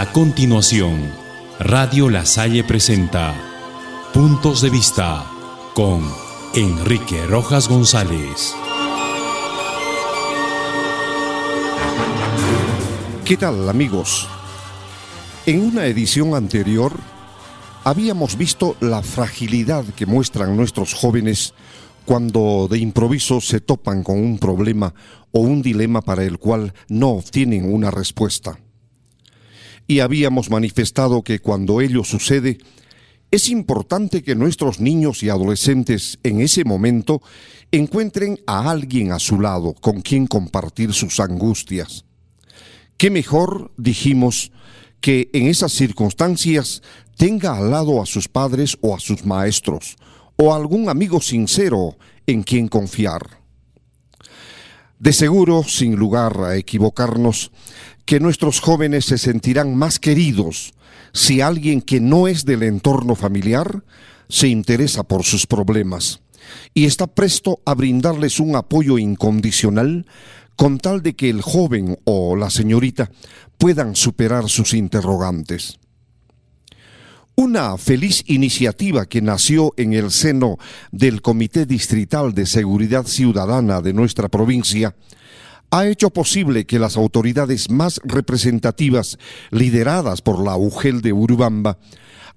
A continuación, Radio La Salle presenta Puntos de Vista con Enrique Rojas González. ¿Qué tal amigos? En una edición anterior habíamos visto la fragilidad que muestran nuestros jóvenes cuando de improviso se topan con un problema o un dilema para el cual no obtienen una respuesta. Y habíamos manifestado que cuando ello sucede, es importante que nuestros niños y adolescentes en ese momento encuentren a alguien a su lado con quien compartir sus angustias. ¿Qué mejor, dijimos, que en esas circunstancias tenga al lado a sus padres o a sus maestros, o algún amigo sincero en quien confiar. De seguro, sin lugar a equivocarnos, que nuestros jóvenes se sentirán más queridos si alguien que no es del entorno familiar se interesa por sus problemas y está presto a brindarles un apoyo incondicional con tal de que el joven o la señorita puedan superar sus interrogantes. Una feliz iniciativa que nació en el seno del Comité Distrital de Seguridad Ciudadana de nuestra provincia ha hecho posible que las autoridades más representativas, lideradas por la UGEL de Urubamba,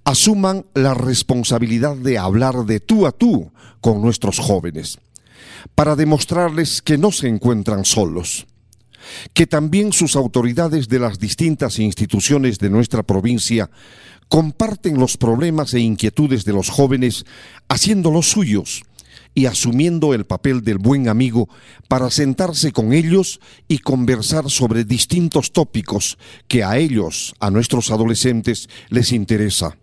asuman la responsabilidad de hablar de tú a tú con nuestros jóvenes, para demostrarles que no se encuentran solos que también sus autoridades de las distintas instituciones de nuestra provincia comparten los problemas e inquietudes de los jóvenes haciéndolos suyos y asumiendo el papel del buen amigo para sentarse con ellos y conversar sobre distintos tópicos que a ellos, a nuestros adolescentes, les interesa.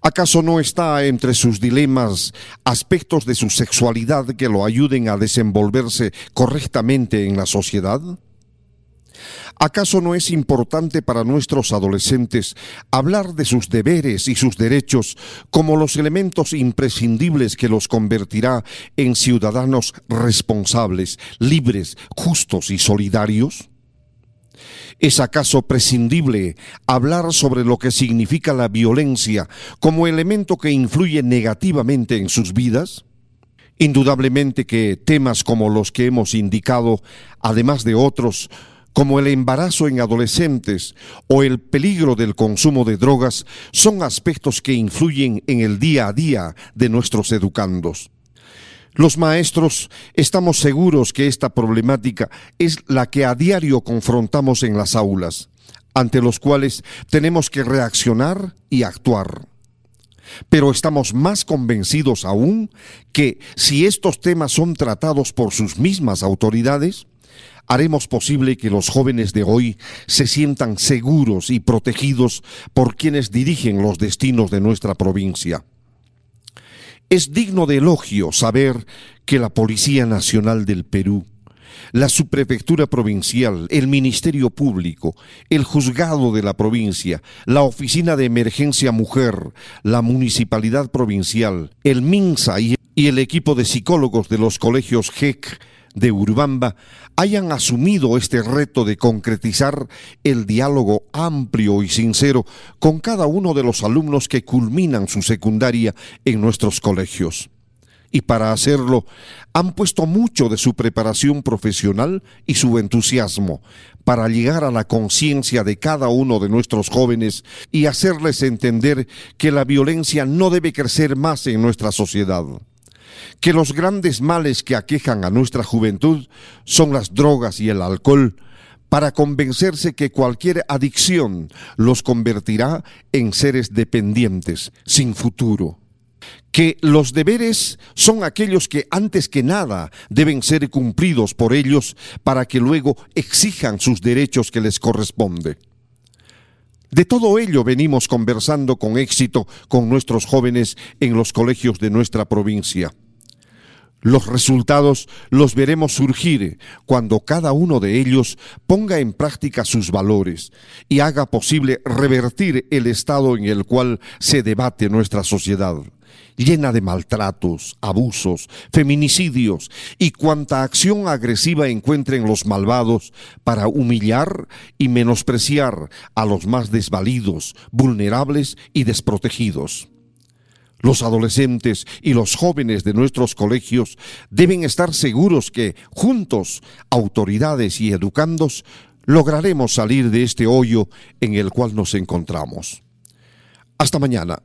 ¿Acaso no está entre sus dilemas aspectos de su sexualidad que lo ayuden a desenvolverse correctamente en la sociedad? ¿Acaso no es importante para nuestros adolescentes hablar de sus deberes y sus derechos como los elementos imprescindibles que los convertirá en ciudadanos responsables, libres, justos y solidarios? ¿Es acaso prescindible hablar sobre lo que significa la violencia como elemento que influye negativamente en sus vidas? Indudablemente que temas como los que hemos indicado, además de otros, como el embarazo en adolescentes o el peligro del consumo de drogas, son aspectos que influyen en el día a día de nuestros educandos. Los maestros estamos seguros que esta problemática es la que a diario confrontamos en las aulas, ante los cuales tenemos que reaccionar y actuar. Pero estamos más convencidos aún que si estos temas son tratados por sus mismas autoridades, haremos posible que los jóvenes de hoy se sientan seguros y protegidos por quienes dirigen los destinos de nuestra provincia. Es digno de elogio saber que la Policía Nacional del Perú, la Subprefectura Provincial, el Ministerio Público, el Juzgado de la Provincia, la Oficina de Emergencia Mujer, la Municipalidad Provincial, el MINSA y el equipo de psicólogos de los colegios GEC de Urbamba hayan asumido este reto de concretizar el diálogo amplio y sincero con cada uno de los alumnos que culminan su secundaria en nuestros colegios. Y para hacerlo han puesto mucho de su preparación profesional y su entusiasmo para llegar a la conciencia de cada uno de nuestros jóvenes y hacerles entender que la violencia no debe crecer más en nuestra sociedad que los grandes males que aquejan a nuestra juventud son las drogas y el alcohol, para convencerse que cualquier adicción los convertirá en seres dependientes, sin futuro. Que los deberes son aquellos que antes que nada deben ser cumplidos por ellos para que luego exijan sus derechos que les corresponde. De todo ello venimos conversando con éxito con nuestros jóvenes en los colegios de nuestra provincia. Los resultados los veremos surgir cuando cada uno de ellos ponga en práctica sus valores y haga posible revertir el estado en el cual se debate nuestra sociedad, llena de maltratos, abusos, feminicidios y cuanta acción agresiva encuentren los malvados para humillar y menospreciar a los más desvalidos, vulnerables y desprotegidos. Los adolescentes y los jóvenes de nuestros colegios deben estar seguros que, juntos, autoridades y educandos, lograremos salir de este hoyo en el cual nos encontramos. Hasta mañana.